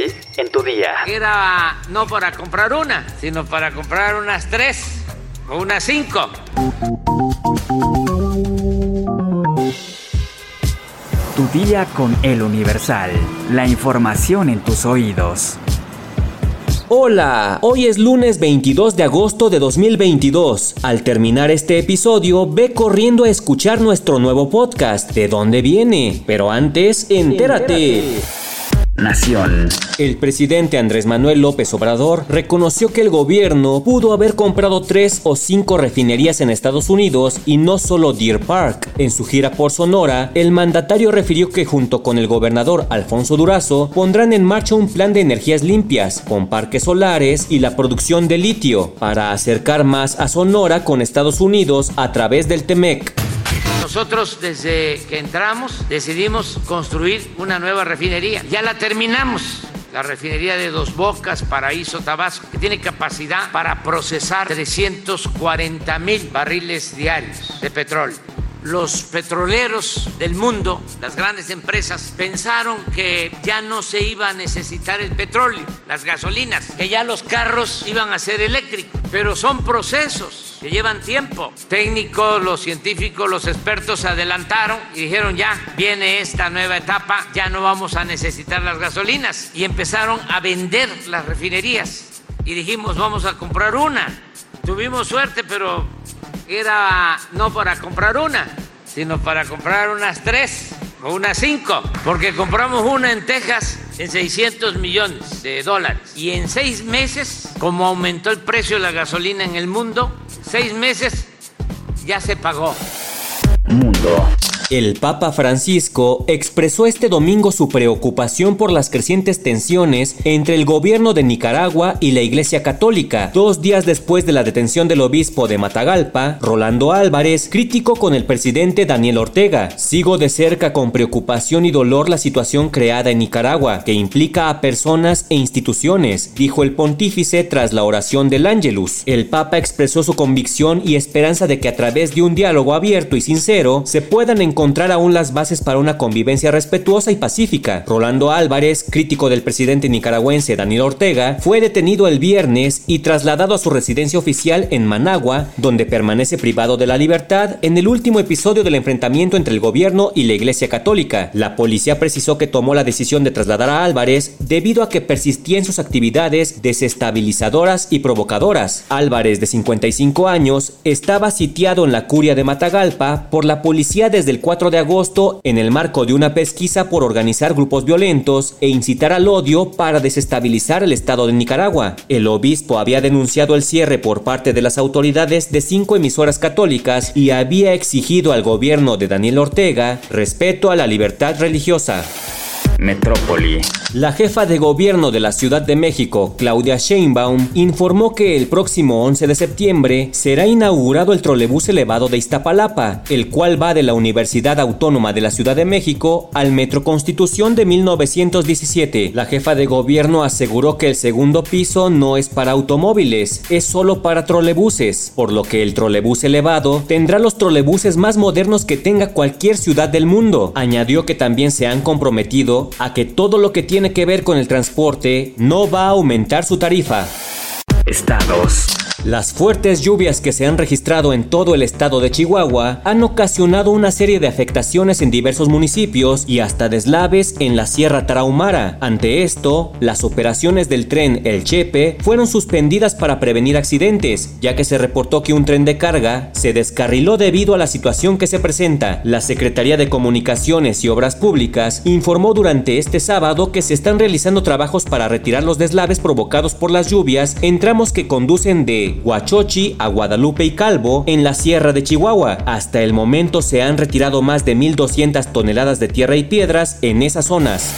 hoy en tu día. Era no para comprar una, sino para comprar unas tres o unas cinco. Tu día con el Universal. La información en tus oídos. Hola, hoy es lunes 22 de agosto de 2022. Al terminar este episodio, ve corriendo a escuchar nuestro nuevo podcast, ¿De dónde viene? Pero antes, entérate. Nación. El presidente Andrés Manuel López Obrador reconoció que el gobierno pudo haber comprado tres o cinco refinerías en Estados Unidos y no solo Deer Park. En su gira por Sonora, el mandatario refirió que junto con el gobernador Alfonso Durazo pondrán en marcha un plan de energías limpias, con parques solares y la producción de litio, para acercar más a Sonora con Estados Unidos a través del TEMEC. Nosotros desde que entramos decidimos construir una nueva refinería. Ya la terminamos la refinería de Dos Bocas, Paraíso, Tabasco, que tiene capacidad para procesar 340 mil barriles diarios de petróleo los petroleros del mundo, las grandes empresas, pensaron que ya no se iba a necesitar el petróleo, las gasolinas, que ya los carros iban a ser eléctricos, pero son procesos que llevan tiempo. Técnicos, los científicos, los expertos adelantaron y dijeron ya viene esta nueva etapa, ya no vamos a necesitar las gasolinas y empezaron a vender las refinerías y dijimos vamos a comprar una. Tuvimos suerte, pero era no para comprar una, sino para comprar unas tres o unas cinco, porque compramos una en Texas en 600 millones de dólares. Y en seis meses, como aumentó el precio de la gasolina en el mundo, seis meses ya se pagó. Mundo. El Papa Francisco expresó este domingo su preocupación por las crecientes tensiones entre el gobierno de Nicaragua y la Iglesia Católica, dos días después de la detención del obispo de Matagalpa, Rolando Álvarez, crítico con el presidente Daniel Ortega. Sigo de cerca con preocupación y dolor la situación creada en Nicaragua, que implica a personas e instituciones, dijo el pontífice tras la oración del Ángelus. El Papa expresó su convicción y esperanza de que a través de un diálogo abierto y sincero se puedan encontrar encontrar aún las bases para una convivencia respetuosa y pacífica. Rolando Álvarez, crítico del presidente nicaragüense Daniel Ortega, fue detenido el viernes y trasladado a su residencia oficial en Managua, donde permanece privado de la libertad en el último episodio del enfrentamiento entre el gobierno y la Iglesia Católica. La policía precisó que tomó la decisión de trasladar a Álvarez debido a que persistía en sus actividades desestabilizadoras y provocadoras. Álvarez, de 55 años, estaba sitiado en la curia de Matagalpa por la policía desde el 4 de agosto en el marco de una pesquisa por organizar grupos violentos e incitar al odio para desestabilizar el Estado de Nicaragua. El obispo había denunciado el cierre por parte de las autoridades de cinco emisoras católicas y había exigido al gobierno de Daniel Ortega respeto a la libertad religiosa. Metrópoli. La jefa de gobierno de la Ciudad de México, Claudia Sheinbaum, informó que el próximo 11 de septiembre será inaugurado el trolebús elevado de Iztapalapa, el cual va de la Universidad Autónoma de la Ciudad de México al Metro Constitución de 1917. La jefa de gobierno aseguró que el segundo piso no es para automóviles, es solo para trolebuses, por lo que el trolebús elevado tendrá los trolebuses más modernos que tenga cualquier ciudad del mundo. Añadió que también se han comprometido a que todo lo que tiene que ver con el transporte no va a aumentar su tarifa. Estados. Las fuertes lluvias que se han registrado en todo el estado de Chihuahua han ocasionado una serie de afectaciones en diversos municipios y hasta deslaves en la Sierra Tarahumara. Ante esto, las operaciones del tren El Chepe fueron suspendidas para prevenir accidentes, ya que se reportó que un tren de carga se descarriló debido a la situación que se presenta. La Secretaría de Comunicaciones y Obras Públicas informó durante este sábado que se están realizando trabajos para retirar los deslaves provocados por las lluvias en tramos que conducen de Huachochi a Guadalupe y Calvo en la Sierra de Chihuahua. Hasta el momento se han retirado más de 1.200 toneladas de tierra y piedras en esas zonas.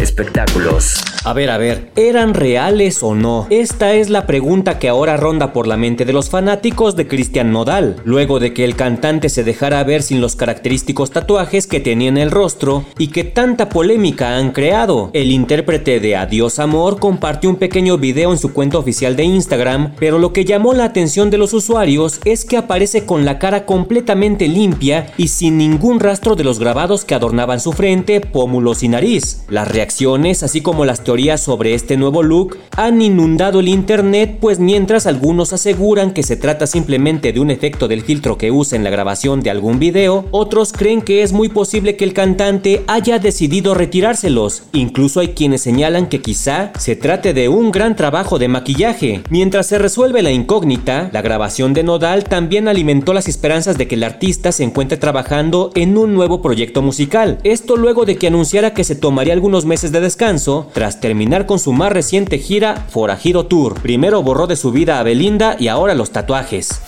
Espectáculos. A ver, a ver, ¿eran reales o no? Esta es la pregunta que ahora ronda por la mente de los fanáticos de Cristian Nodal, luego de que el cantante se dejara ver sin los característicos tatuajes que tenía en el rostro y que tanta polémica han creado. El intérprete de Adiós Amor compartió un pequeño video en su cuenta oficial de Instagram, pero lo que llamó la atención de los usuarios es que aparece con la cara completamente limpia y sin ningún rastro de los grabados que adornaban su frente, pómulos y nariz. Las reacciones así como las teorías sobre este nuevo look, han inundado el internet, pues mientras algunos aseguran que se trata simplemente de un efecto del filtro que usa en la grabación de algún video, otros creen que es muy posible que el cantante haya decidido retirárselos. Incluso hay quienes señalan que quizá se trate de un gran trabajo de maquillaje. Mientras se resuelve la incógnita, la grabación de Nodal también alimentó las esperanzas de que el artista se encuentre trabajando en un nuevo proyecto musical. Esto luego de que anunciara que se tomaría algunos meses de descanso tras terminar con su más reciente gira Forajido Tour. Primero borró de su vida a Belinda y ahora los tatuajes.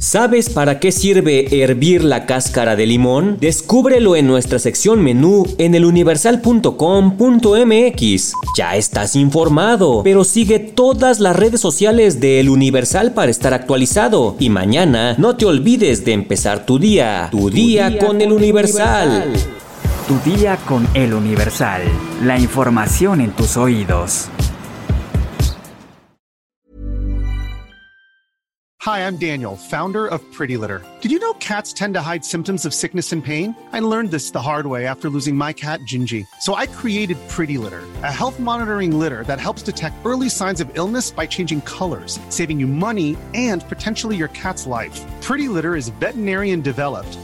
¿Sabes para qué sirve hervir la cáscara de limón? Descúbrelo en nuestra sección menú en eluniversal.com.mx. Ya estás informado, pero sigue todas las redes sociales de El Universal para estar actualizado. Y mañana no te olvides de empezar tu día, tu, día, con, El Universal. Tu día con El Universal. La información en tus oídos. Hi, I'm Daniel, founder of Pretty Litter. Did you know cats tend to hide symptoms of sickness and pain? I learned this the hard way after losing my cat, Gingy. So I created Pretty Litter, a health monitoring litter that helps detect early signs of illness by changing colors, saving you money and potentially your cat's life. Pretty Litter is veterinarian developed,